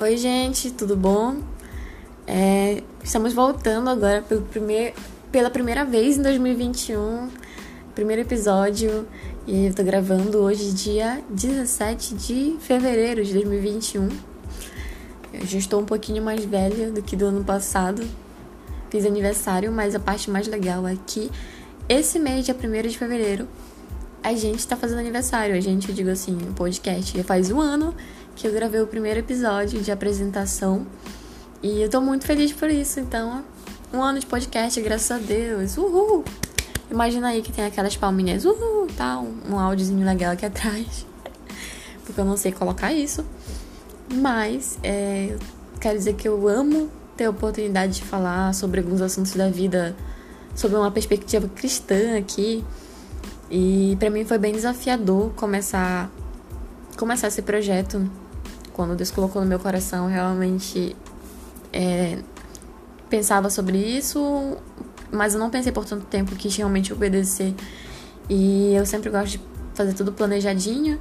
Oi, gente, tudo bom? É, estamos voltando agora pelo primeir, pela primeira vez em 2021, primeiro episódio, e eu tô gravando hoje, dia 17 de fevereiro de 2021. Eu já estou um pouquinho mais velha do que do ano passado, fiz aniversário, mas a parte mais legal é que esse mês, dia 1 de fevereiro, a gente tá fazendo aniversário. A gente, eu digo assim, o podcast já faz um ano que eu gravei o primeiro episódio de apresentação. E eu tô muito feliz por isso. Então, um ano de podcast, graças a Deus. Uhul! Imagina aí que tem aquelas palminhas, uhul, tá? Um, áudiozinho legal aqui atrás. Porque eu não sei colocar isso. Mas, é, quero dizer que eu amo ter a oportunidade de falar sobre alguns assuntos da vida, sobre uma perspectiva cristã aqui. E para mim foi bem desafiador começar começar esse projeto quando Deus colocou no meu coração, realmente é, pensava sobre isso, mas eu não pensei por tanto tempo que realmente obedecer. E eu sempre gosto de fazer tudo planejadinho.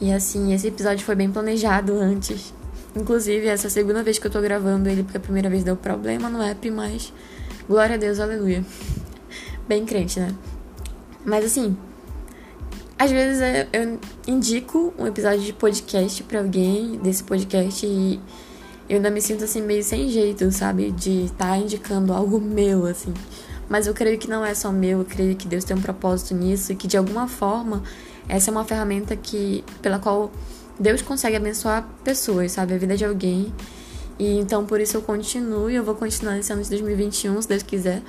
E assim, esse episódio foi bem planejado antes. Inclusive, essa é a segunda vez que eu tô gravando ele, porque a primeira vez deu problema no app, mas glória a Deus, aleluia. Bem crente, né? Mas assim, às vezes eu indico um episódio de podcast para alguém desse podcast e eu ainda me sinto assim meio sem jeito, sabe? De estar tá indicando algo meu, assim. Mas eu creio que não é só meu, eu creio que Deus tem um propósito nisso e que de alguma forma essa é uma ferramenta que pela qual Deus consegue abençoar pessoas, sabe? A vida de alguém. E então por isso eu continuo e eu vou continuar nesse ano de 2021, se Deus quiser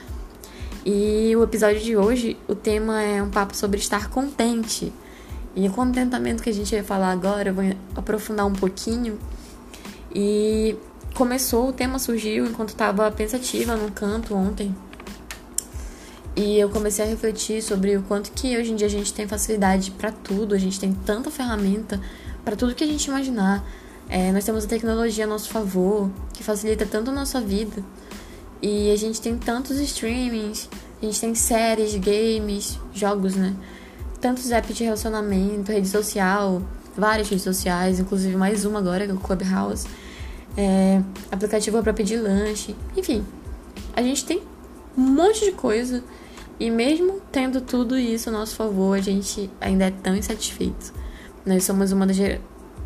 e o episódio de hoje, o tema é um papo sobre estar contente. E o contentamento que a gente vai falar agora, eu vou aprofundar um pouquinho. E começou, o tema surgiu enquanto estava pensativa no canto ontem. E eu comecei a refletir sobre o quanto que hoje em dia a gente tem facilidade para tudo, a gente tem tanta ferramenta para tudo que a gente imaginar. É, nós temos a tecnologia a nosso favor, que facilita tanto a nossa vida. E a gente tem tantos streamings, a gente tem séries, games, jogos, né? Tantos apps de relacionamento, rede social, várias redes sociais, inclusive mais uma agora, que é o Clubhouse. É, aplicativo para pedir lanche, enfim. A gente tem um monte de coisa e mesmo tendo tudo isso a nosso favor, a gente ainda é tão insatisfeito. Nós somos uma,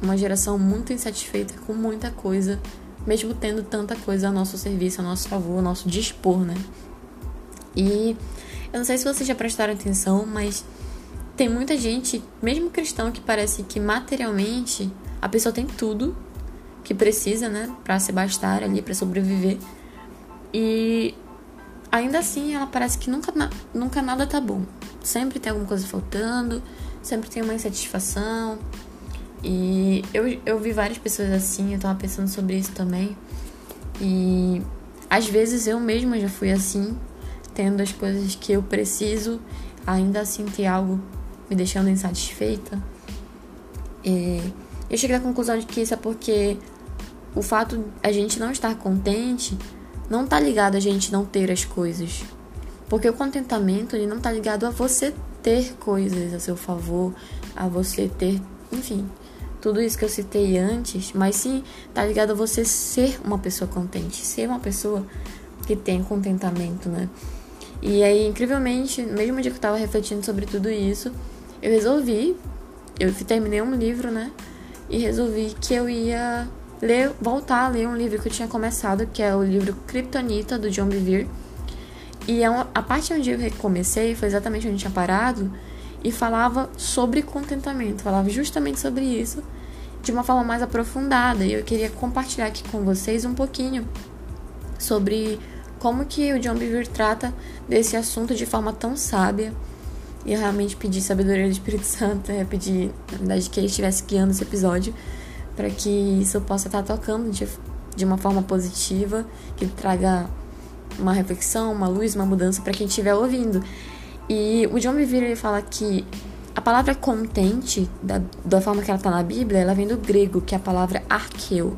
uma geração muito insatisfeita com muita coisa mesmo tendo tanta coisa a nosso serviço, a nosso favor, a nosso dispor, né? E eu não sei se vocês já prestaram atenção, mas tem muita gente, mesmo cristão, que parece que materialmente a pessoa tem tudo que precisa, né, para se bastar ali, para sobreviver. E ainda assim ela parece que nunca, nunca nada tá bom. Sempre tem alguma coisa faltando, sempre tem uma insatisfação, e eu, eu vi várias pessoas assim, eu tava pensando sobre isso também. E às vezes eu mesma já fui assim, tendo as coisas que eu preciso, ainda assim ter algo me deixando insatisfeita. E eu cheguei à conclusão de que isso é porque o fato de a gente não estar contente não tá ligado a gente não ter as coisas. Porque o contentamento ele não tá ligado a você ter coisas a seu favor, a você ter, enfim, tudo isso que eu citei antes, mas sim tá ligado a você ser uma pessoa contente, ser uma pessoa que tem contentamento, né? E aí, incrivelmente, mesmo dia que eu tava refletindo sobre tudo isso, eu resolvi, eu terminei um livro, né? E resolvi que eu ia ler, voltar a ler um livro que eu tinha começado, que é o livro Kryptonita, do John Bevere. E é a parte onde eu recomecei foi exatamente onde eu tinha parado, e falava sobre contentamento, falava justamente sobre isso de uma forma mais aprofundada. E eu queria compartilhar aqui com vocês um pouquinho sobre como que o John Bevere trata desse assunto de forma tão sábia. E realmente pedi sabedoria do Espírito Santo, eu pedi, na verdade, que ele estivesse guiando esse episódio para que isso possa estar tocando de, de uma forma positiva, que traga uma reflexão, uma luz, uma mudança para quem estiver ouvindo. E o John Bevere ele fala que a palavra contente, da, da forma que ela tá na Bíblia, ela vem do grego, que é a palavra arqueu.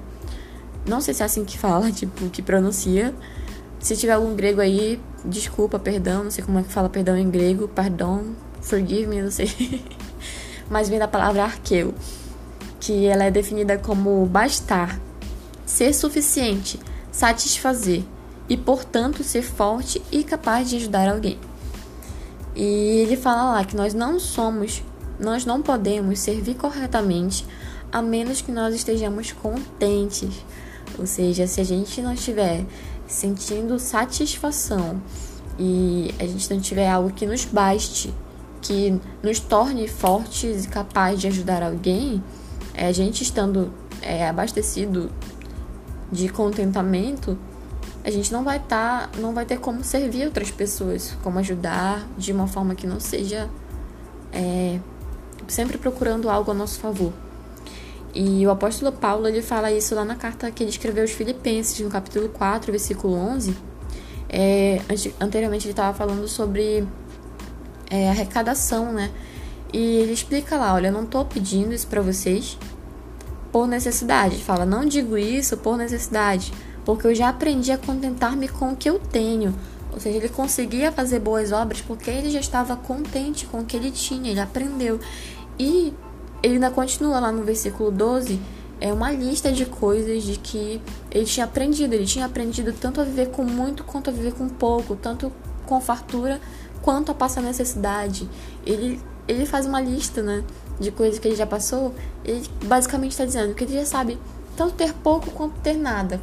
Não sei se é assim que fala, tipo, que pronuncia. Se tiver algum grego aí, desculpa, perdão, não sei como é que fala perdão em grego, perdão, forgive me, não sei. Mas vem da palavra arqueu, que ela é definida como bastar, ser suficiente, satisfazer e, portanto, ser forte e capaz de ajudar alguém. E ele fala lá que nós não somos, nós não podemos servir corretamente a menos que nós estejamos contentes. Ou seja, se a gente não estiver sentindo satisfação e a gente não tiver algo que nos baste, que nos torne fortes e capazes de ajudar alguém, é, a gente estando é, abastecido de contentamento, a gente não vai estar, tá, não vai ter como servir outras pessoas, como ajudar de uma forma que não seja é, sempre procurando algo a nosso favor. E o apóstolo Paulo ele fala isso lá na carta que ele escreveu aos Filipenses, no capítulo 4, versículo 11. É, anteriormente ele estava falando sobre é, arrecadação, né? E ele explica lá: olha, eu não estou pedindo isso para vocês por necessidade. Ele fala: não digo isso por necessidade, porque eu já aprendi a contentar-me com o que eu tenho. Ou seja, ele conseguia fazer boas obras porque ele já estava contente com o que ele tinha, ele aprendeu. E ele ainda continua lá no versículo 12, é uma lista de coisas de que ele tinha aprendido. Ele tinha aprendido tanto a viver com muito quanto a viver com pouco, tanto com fartura quanto a passar necessidade. Ele, ele faz uma lista, né, de coisas que ele já passou. Ele basicamente está dizendo que ele já sabe tanto ter pouco quanto ter nada.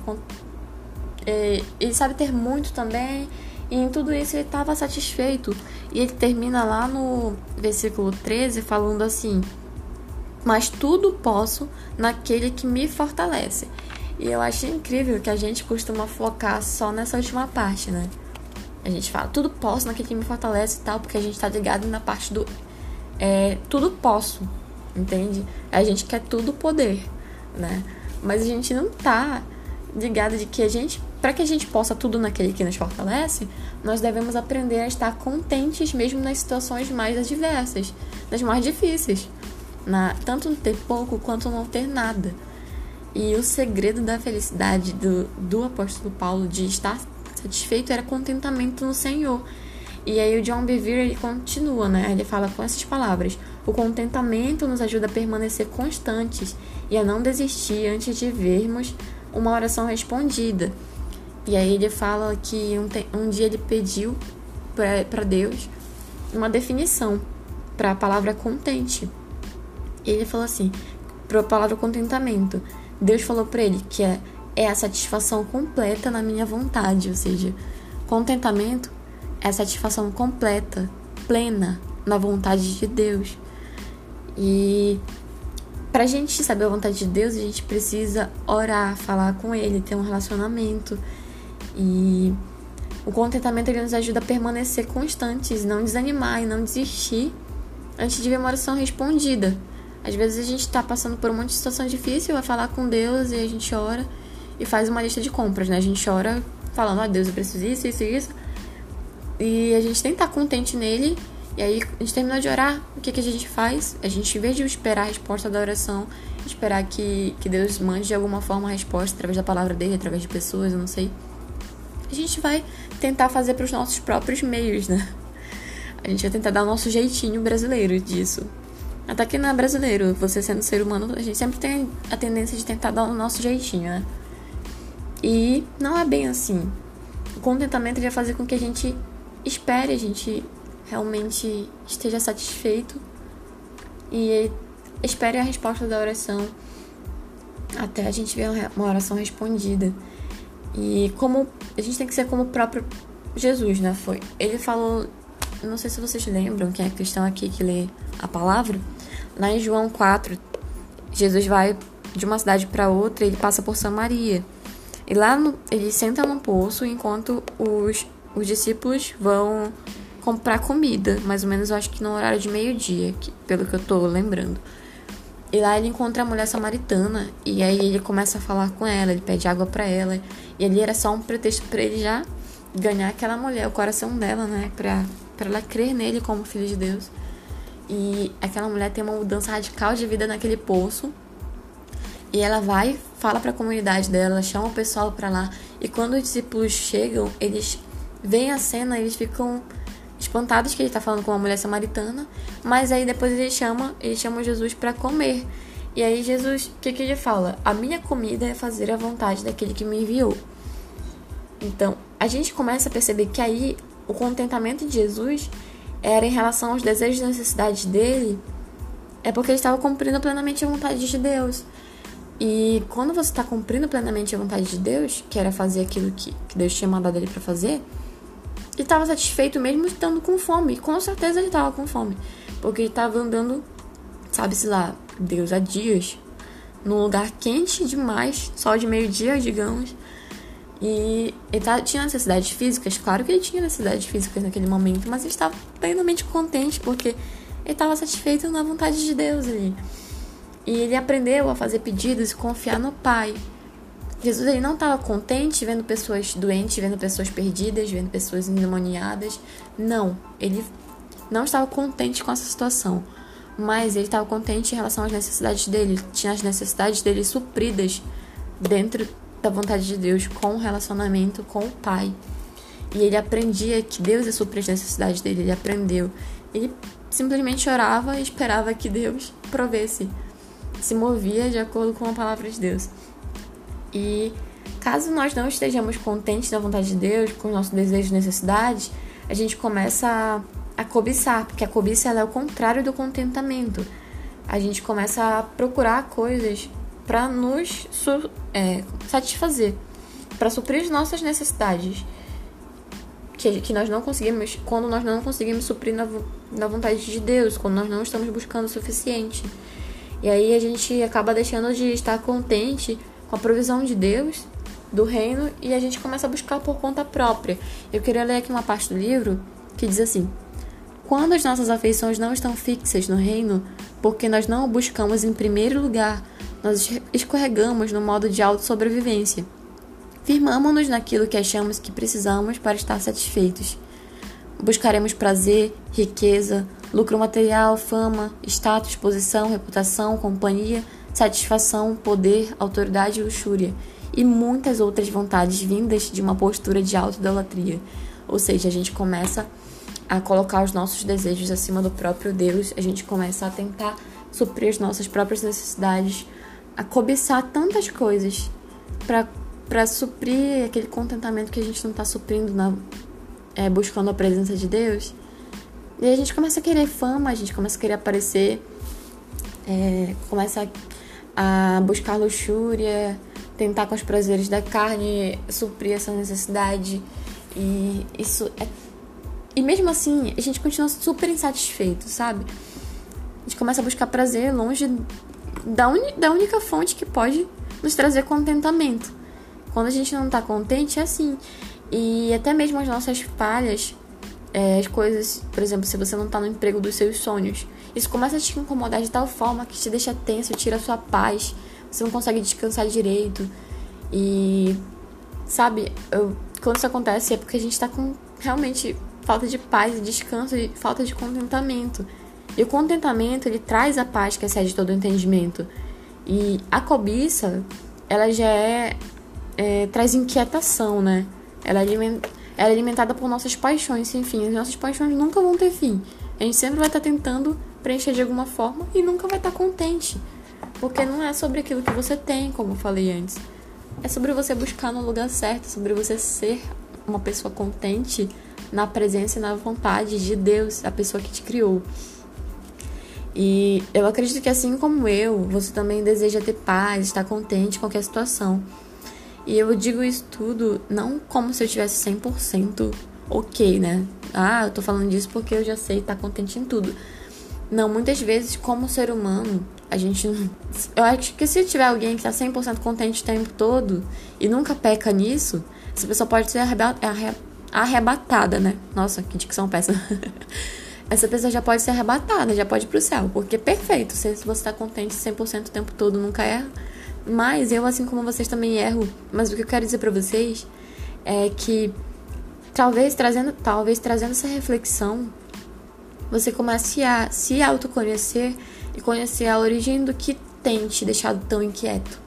É, ele sabe ter muito também. E em tudo isso ele estava satisfeito. E ele termina lá no versículo 13 falando assim: mas tudo posso naquele que me fortalece. E eu acho incrível que a gente costuma focar só nessa última parte, né? A gente fala, tudo posso naquele que me fortalece e tal, porque a gente tá ligado na parte do é, tudo posso, entende? A gente quer tudo poder, né? Mas a gente não tá ligado de que a gente, para que a gente possa tudo naquele que nos fortalece, nós devemos aprender a estar contentes mesmo nas situações mais adversas, nas mais difíceis na, tanto ter pouco quanto não ter nada. E o segredo da felicidade do, do apóstolo Paulo de estar satisfeito era contentamento no Senhor. E aí o John Bevere ele continua, né? Ele fala com essas palavras: o contentamento nos ajuda a permanecer constantes e a não desistir antes de vermos uma oração respondida. E aí ele fala que um, um dia ele pediu para Deus uma definição para a palavra contente. E ele falou assim, para a palavra contentamento. Deus falou para ele que é, é a satisfação completa na minha vontade, ou seja, contentamento é a satisfação completa, plena na vontade de Deus. E para a gente saber a vontade de Deus, a gente precisa orar, falar com Ele, ter um relacionamento. E o contentamento ele nos ajuda a permanecer constantes, não desanimar e não desistir antes de ver uma oração respondida. Às vezes a gente está passando por um monte de situação difícil, vai falar com Deus e a gente ora e faz uma lista de compras, né? A gente ora falando, ó oh, Deus, eu preciso disso, isso e isso. E a gente que estar contente nele. E aí a gente terminou de orar, o que, que a gente faz? A gente, em vez de esperar a resposta da oração, esperar que, que Deus mande de alguma forma a resposta através da palavra dele, através de pessoas, eu não sei. A gente vai tentar fazer para os nossos próprios meios, né? A gente vai tentar dar o nosso jeitinho brasileiro disso. Até que não é brasileiro, você sendo ser humano, a gente sempre tem a tendência de tentar dar o nosso jeitinho, né? E não é bem assim. O contentamento vai fazer com que a gente espere, a gente realmente esteja satisfeito e espere a resposta da oração até a gente ver uma oração respondida. E como a gente tem que ser como o próprio Jesus, né? Foi. Ele falou, não sei se vocês lembram, quem é cristão aqui que lê a palavra, Lá em João 4, Jesus vai de uma cidade para outra ele passa por Samaria. E lá no, ele senta num poço enquanto os, os discípulos vão comprar comida, mais ou menos eu acho que no horário de meio-dia, pelo que eu tô lembrando. E lá ele encontra a mulher samaritana e aí ele começa a falar com ela, ele pede água para ela. E ali era só um pretexto para ele já ganhar aquela mulher, o coração dela, né, para para ela crer nele como filho de Deus. E aquela mulher tem uma mudança radical de vida naquele poço. E ela vai, fala para a comunidade dela, chama o pessoal para lá. E quando os discípulos chegam, eles veem a cena, eles ficam espantados que ele está falando com uma mulher samaritana. Mas aí depois ele chama, ele chama Jesus para comer. E aí Jesus, o que, que ele fala? A minha comida é fazer a vontade daquele que me enviou. Então, a gente começa a perceber que aí o contentamento de Jesus era em relação aos desejos e necessidades dele, é porque ele estava cumprindo plenamente a vontade de Deus. E quando você está cumprindo plenamente a vontade de Deus, que era fazer aquilo que, que Deus tinha mandado ele para fazer, ele estava satisfeito mesmo estando com fome. E com certeza ele estava com fome. Porque ele estava andando, sabe-se lá, Deus há dias, num lugar quente demais, sol de meio-dia, digamos. E ele tá, tinha necessidades físicas, claro que ele tinha necessidades físicas naquele momento, mas ele estava plenamente contente porque ele estava satisfeito na vontade de Deus ali. E ele aprendeu a fazer pedidos e confiar no Pai. Jesus ele não estava contente vendo pessoas doentes, vendo pessoas perdidas, vendo pessoas endemoniadas. Não, ele não estava contente com essa situação. Mas ele estava contente em relação às necessidades dele. Tinha as necessidades dele supridas dentro da vontade de Deus, com o relacionamento com o Pai. E ele aprendia que Deus ia suprir as necessidades dele, ele aprendeu. Ele simplesmente orava e esperava que Deus provesse. Se movia de acordo com a palavra de Deus. E caso nós não estejamos contentes na vontade de Deus, com os nossos desejos e necessidades, a gente começa a, a cobiçar, porque a cobiça é o contrário do contentamento. A gente começa a procurar coisas para nos é, satisfazer, para suprir as nossas necessidades. Que, que nós não conseguimos, quando nós não conseguimos suprir na, na vontade de Deus, quando nós não estamos buscando o suficiente. E aí a gente acaba deixando de estar contente com a provisão de Deus, do reino, e a gente começa a buscar por conta própria. Eu queria ler aqui uma parte do livro que diz assim: Quando as nossas afeições não estão fixas no reino, porque nós não o buscamos em primeiro lugar, nós escorregamos no modo de autossobrevivência. Firmamos-nos naquilo que achamos que precisamos para estar satisfeitos. Buscaremos prazer, riqueza, lucro material, fama, status, posição, reputação, companhia, satisfação, poder, autoridade e luxúria, e muitas outras vontades vindas de uma postura de autoidolatria. Ou seja, a gente começa a colocar os nossos desejos acima do próprio Deus, a gente começa a tentar suprir as nossas próprias necessidades, a cobiçar tantas coisas para suprir aquele contentamento que a gente não está suprindo na, é, buscando a presença de Deus. E a gente começa a querer fama, a gente começa a querer aparecer, é, começa a, a buscar luxúria, tentar com os prazeres da carne suprir essa necessidade. E isso é. E mesmo assim, a gente continua super insatisfeito, sabe? A gente começa a buscar prazer longe da, un... da única fonte que pode nos trazer contentamento. Quando a gente não tá contente, é assim. E até mesmo as nossas falhas, é, as coisas, por exemplo, se você não tá no emprego dos seus sonhos, isso começa a te incomodar de tal forma que te deixa tenso, tira a sua paz, você não consegue descansar direito. E, sabe, eu, quando isso acontece é porque a gente tá com realmente falta de paz e descanso e falta de contentamento. E o contentamento, ele traz a paz que excede todo o entendimento. E a cobiça, ela já é, é traz inquietação, né? Ela é, ela é alimentada por nossas paixões, enfim, as nossas paixões nunca vão ter fim. A gente sempre vai estar tentando preencher de alguma forma e nunca vai estar contente. Porque não é sobre aquilo que você tem, como eu falei antes. É sobre você buscar no lugar certo, sobre você ser uma pessoa contente na presença e na vontade de Deus, a pessoa que te criou. E eu acredito que assim como eu, você também deseja ter paz, estar contente com qualquer situação. E eu digo isso tudo não como se eu tivesse 100% ok, né? Ah, eu tô falando disso porque eu já sei estar contente em tudo. Não, muitas vezes, como ser humano, a gente. Eu acho que se tiver alguém que tá 100% contente o tempo todo e nunca peca nisso, essa pessoa pode ser arrebatada, né? Nossa, que dicção péssima. essa pessoa já pode ser arrebatada, já pode ir pro céu, porque é perfeito. Se você tá contente 100% o tempo todo, nunca erra. Mas eu, assim como vocês, também erro. Mas o que eu quero dizer para vocês é que talvez trazendo, talvez trazendo essa reflexão, você comece a se autoconhecer e conhecer a origem do que tem te deixado tão inquieto.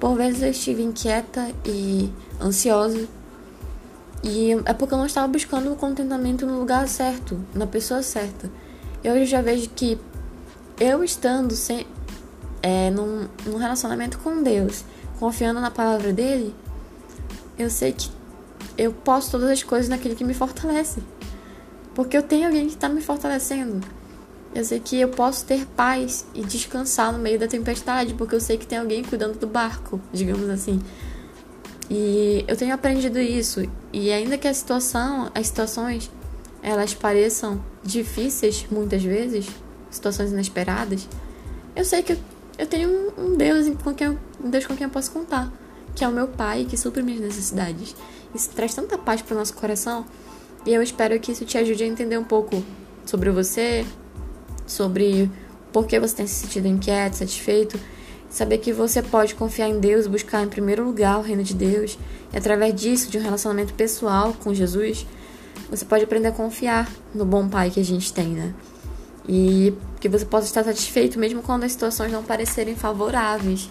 Por vezes eu estive inquieta e ansiosa e é porque eu não estava buscando o contentamento no lugar certo, na pessoa certa. Eu já vejo que eu estando sem, é, num, num relacionamento com Deus, confiando na palavra dele, eu sei que eu posso todas as coisas naquele que me fortalece. Porque eu tenho alguém que está me fortalecendo. Eu sei que eu posso ter paz e descansar no meio da tempestade, porque eu sei que tem alguém cuidando do barco, digamos assim. E eu tenho aprendido isso. E ainda que a situação, as situações, elas pareçam difíceis muitas vezes, situações inesperadas, eu sei que eu tenho um Deus com quem eu, um Deus com quem eu posso contar, que é o meu Pai que supre minhas necessidades. Isso traz tanta paz para o nosso coração. E eu espero que isso te ajude a entender um pouco sobre você, sobre por que você tem se sentido inquieto, satisfeito Saber que você pode confiar em Deus, buscar em primeiro lugar o reino de Deus, e através disso, de um relacionamento pessoal com Jesus, você pode aprender a confiar no bom Pai que a gente tem, né? E que você possa estar satisfeito mesmo quando as situações não parecerem favoráveis.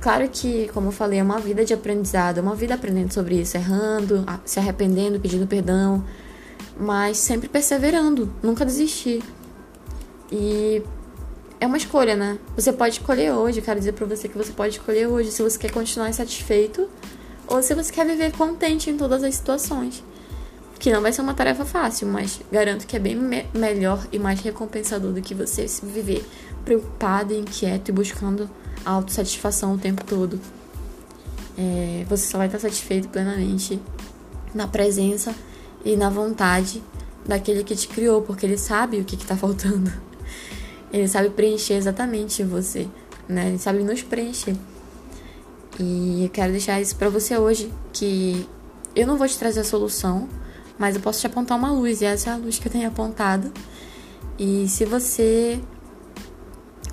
Claro que, como eu falei, é uma vida de aprendizado, é uma vida aprendendo sobre isso, errando, se arrependendo, pedindo perdão, mas sempre perseverando, nunca desistir. E é uma escolha, né? Você pode escolher hoje, quero dizer pra você que você pode escolher hoje se você quer continuar insatisfeito ou se você quer viver contente em todas as situações. Que não vai ser uma tarefa fácil, mas garanto que é bem me melhor e mais recompensador do que você se viver preocupado, inquieto e buscando autossatisfação o tempo todo. É, você só vai estar satisfeito plenamente na presença e na vontade daquele que te criou, porque ele sabe o que está faltando. Ele sabe preencher exatamente você, né? Ele sabe nos preencher. E eu quero deixar isso para você hoje, que eu não vou te trazer a solução, mas eu posso te apontar uma luz, e essa é a luz que eu tenho apontado. E se você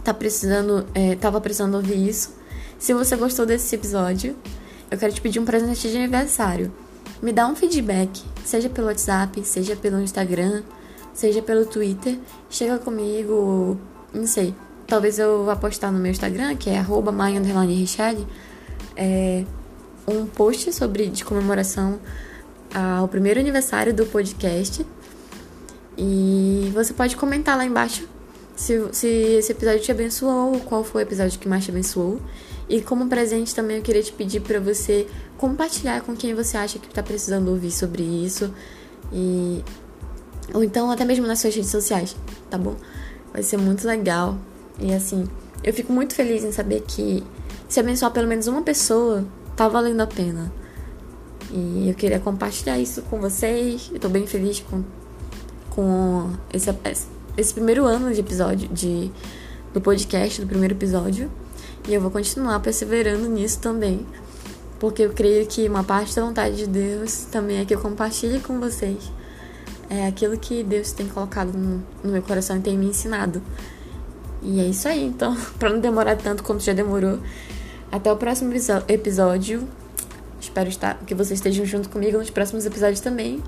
tá precisando, é, tava precisando ouvir isso, se você gostou desse episódio, eu quero te pedir um presente de aniversário. Me dá um feedback, seja pelo WhatsApp, seja pelo Instagram, seja pelo Twitter. Chega comigo, não sei. Talvez eu vá postar no meu Instagram, que é arroba é, um post sobre de comemoração ao primeiro aniversário do podcast. E você pode comentar lá embaixo se, se esse episódio te abençoou, qual foi o episódio que mais te abençoou. E como presente também eu queria te pedir para você compartilhar com quem você acha que está precisando ouvir sobre isso. E ou então até mesmo nas suas redes sociais, tá bom? Vai ser muito legal. E assim, eu fico muito feliz em saber que se abençoar pelo menos uma pessoa, tá valendo a pena. E eu queria compartilhar isso com vocês. Eu tô bem feliz com, com esse, esse primeiro ano de episódio de, do podcast, do primeiro episódio. E eu vou continuar perseverando nisso também. Porque eu creio que uma parte da vontade de Deus também é que eu compartilhe com vocês é aquilo que Deus tem colocado no, meu coração e tem me ensinado. E é isso aí, então, para não demorar tanto quanto já demorou. Até o próximo episódio. Espero estar, que vocês estejam junto comigo nos próximos episódios também.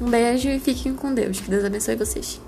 Um beijo e fiquem com Deus. Que Deus abençoe vocês.